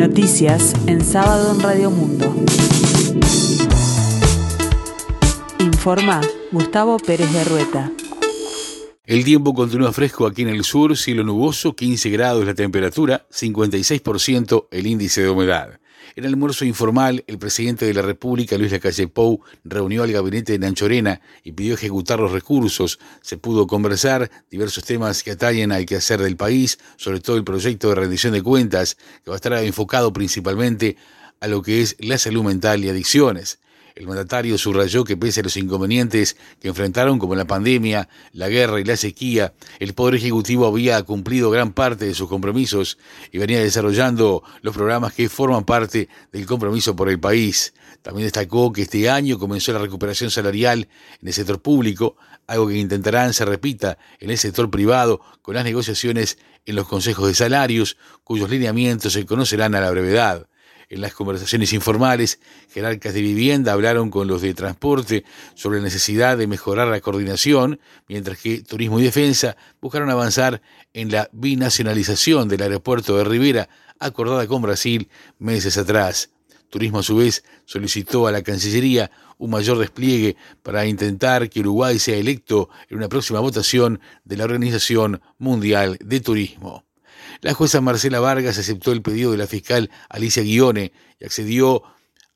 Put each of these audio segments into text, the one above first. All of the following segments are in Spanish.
Noticias en sábado en Radio Mundo. Informa Gustavo Pérez de Rueta. El tiempo continúa fresco aquí en el sur, cielo nuboso, 15 grados la temperatura, 56% el índice de humedad. En el almuerzo informal, el presidente de la República, Luis Lacalle Pou, reunió al gabinete de Nanchorena y pidió ejecutar los recursos. Se pudo conversar diversos temas que atañen al quehacer del país, sobre todo el proyecto de rendición de cuentas, que va a estar enfocado principalmente a lo que es la salud mental y adicciones. El mandatario subrayó que pese a los inconvenientes que enfrentaron como la pandemia, la guerra y la sequía, el Poder Ejecutivo había cumplido gran parte de sus compromisos y venía desarrollando los programas que forman parte del compromiso por el país. También destacó que este año comenzó la recuperación salarial en el sector público, algo que intentarán se repita en el sector privado con las negociaciones en los consejos de salarios, cuyos lineamientos se conocerán a la brevedad. En las conversaciones informales, jerarcas de vivienda hablaron con los de transporte sobre la necesidad de mejorar la coordinación, mientras que Turismo y Defensa buscaron avanzar en la binacionalización del aeropuerto de Rivera, acordada con Brasil meses atrás. Turismo a su vez solicitó a la Cancillería un mayor despliegue para intentar que Uruguay sea electo en una próxima votación de la Organización Mundial de Turismo. La jueza Marcela Vargas aceptó el pedido de la fiscal Alicia Guione y accedió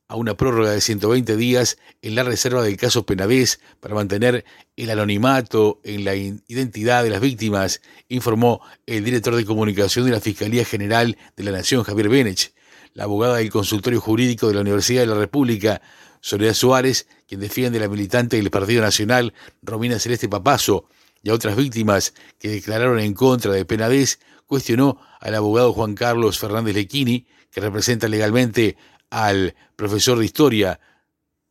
a una prórroga de 120 días en la reserva del caso Penavés para mantener el anonimato en la identidad de las víctimas, informó el director de comunicación de la Fiscalía General de la Nación, Javier Benech. La abogada del consultorio jurídico de la Universidad de la República, Soledad Suárez, quien defiende a la militante del Partido Nacional, Romina Celeste Papazo, y a otras víctimas que declararon en contra de Penavés, cuestionó al abogado Juan Carlos Fernández Lequini, que representa legalmente al profesor de historia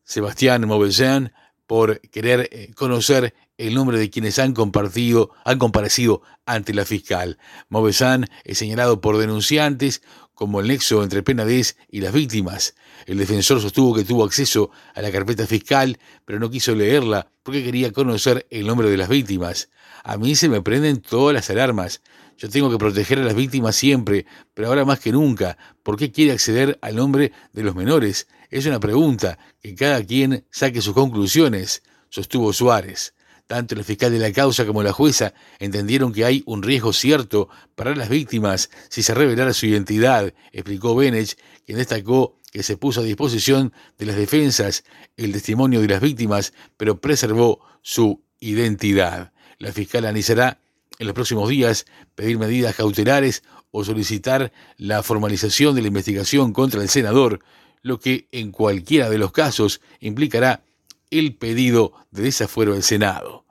Sebastián Mauvesan, por querer eh, conocer el nombre de quienes han compartido, han comparecido ante la fiscal. Mauvesan es señalado por denunciantes como el nexo entre Penades y las víctimas. El defensor sostuvo que tuvo acceso a la carpeta fiscal, pero no quiso leerla porque quería conocer el nombre de las víctimas. A mí se me prenden todas las alarmas. Yo tengo que proteger a las víctimas siempre, pero ahora más que nunca. ¿Por qué quiere acceder al nombre de los menores? Es una pregunta, que cada quien saque sus conclusiones, sostuvo Suárez. Tanto el fiscal de la causa como la jueza entendieron que hay un riesgo cierto para las víctimas si se revelara su identidad, explicó Benech, quien destacó que se puso a disposición de las defensas el testimonio de las víctimas, pero preservó su identidad. La fiscal analizará en los próximos días pedir medidas cautelares o solicitar la formalización de la investigación contra el senador, lo que en cualquiera de los casos implicará el pedido de desafuero del Senado.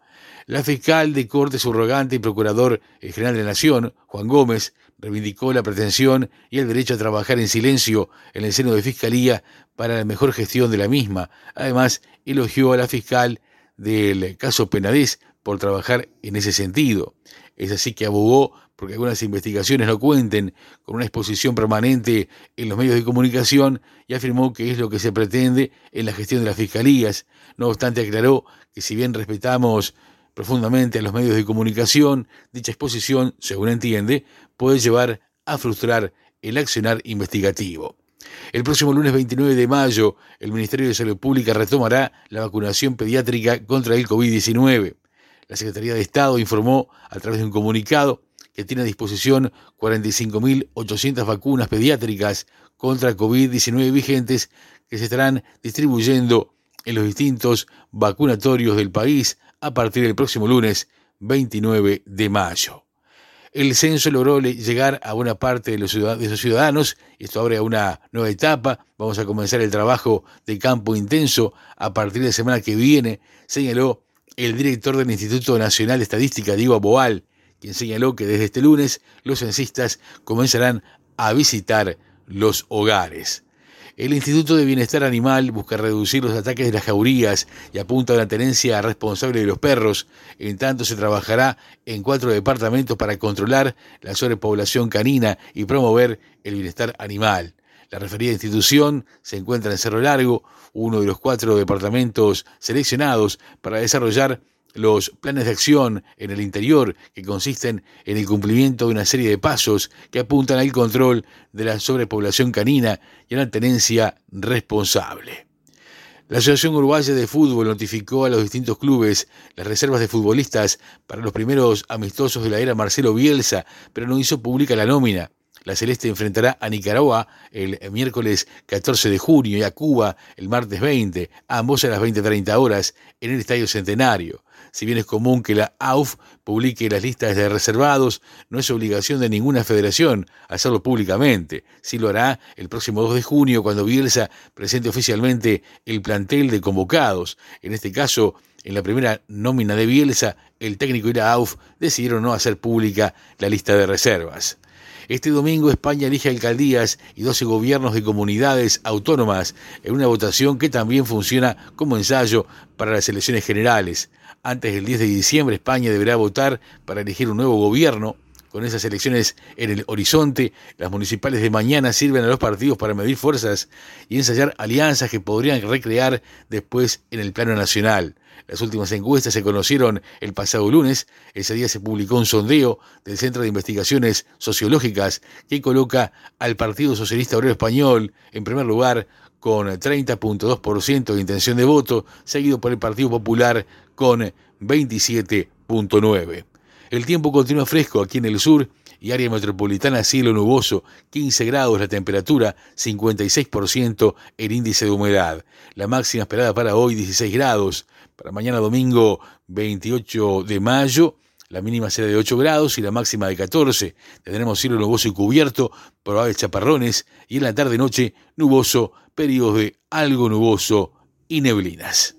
La fiscal de Corte subrogante y procurador general de la Nación, Juan Gómez, reivindicó la pretensión y el derecho a trabajar en silencio en el seno de Fiscalía para la mejor gestión de la misma. Además, elogió a la fiscal del caso Penadez por trabajar en ese sentido. Es así que abogó porque algunas investigaciones no cuenten con una exposición permanente en los medios de comunicación y afirmó que es lo que se pretende en la gestión de las fiscalías. No obstante, aclaró que si bien respetamos profundamente a los medios de comunicación, dicha exposición, según entiende, puede llevar a frustrar el accionar investigativo. El próximo lunes 29 de mayo, el Ministerio de Salud Pública retomará la vacunación pediátrica contra el COVID-19. La Secretaría de Estado informó a través de un comunicado que tiene a disposición 45.800 vacunas pediátricas contra COVID-19 vigentes que se estarán distribuyendo en los distintos vacunatorios del país a partir del próximo lunes 29 de mayo. El censo logró llegar a buena parte de los ciudadanos esto abre una nueva etapa. Vamos a comenzar el trabajo de campo intenso a partir de la semana que viene, señaló el director del Instituto Nacional de Estadística, Diego Aboal, quien señaló que desde este lunes los censistas comenzarán a visitar los hogares. El Instituto de Bienestar Animal busca reducir los ataques de las jaurías y apunta a la tenencia responsable de los perros. En tanto, se trabajará en cuatro departamentos para controlar la sobrepoblación canina y promover el bienestar animal. La referida institución se encuentra en Cerro Largo, uno de los cuatro departamentos seleccionados para desarrollar los planes de acción en el interior que consisten en el cumplimiento de una serie de pasos que apuntan al control de la sobrepoblación canina y a la tenencia responsable. La Asociación Uruguaya de Fútbol notificó a los distintos clubes las reservas de futbolistas para los primeros amistosos de la era Marcelo Bielsa, pero no hizo pública la nómina. La Celeste enfrentará a Nicaragua el miércoles 14 de junio y a Cuba el martes 20, ambos a las 20.30 horas en el Estadio Centenario. Si bien es común que la AUF publique las listas de reservados, no es obligación de ninguna federación hacerlo públicamente. Sí lo hará el próximo 2 de junio cuando Bielsa presente oficialmente el plantel de convocados. En este caso, en la primera nómina de Bielsa, el técnico y la AUF decidieron no hacer pública la lista de reservas. Este domingo España elige alcaldías y 12 gobiernos de comunidades autónomas en una votación que también funciona como ensayo para las elecciones generales. Antes del 10 de diciembre España deberá votar para elegir un nuevo gobierno. Con esas elecciones en el horizonte, las municipales de mañana sirven a los partidos para medir fuerzas y ensayar alianzas que podrían recrear después en el plano nacional. Las últimas encuestas se conocieron el pasado lunes. Ese día se publicó un sondeo del Centro de Investigaciones Sociológicas que coloca al Partido Socialista Obrero Español en primer lugar con 30.2% de intención de voto, seguido por el Partido Popular con 27.9%. El tiempo continúa fresco aquí en el sur y área metropolitana cielo nuboso, 15 grados la temperatura, 56% el índice de humedad. La máxima esperada para hoy 16 grados, para mañana domingo 28 de mayo la mínima será de 8 grados y la máxima de 14. Tendremos cielo nuboso y cubierto, probables chaparrones y en la tarde-noche nuboso, periodos de algo nuboso y neblinas.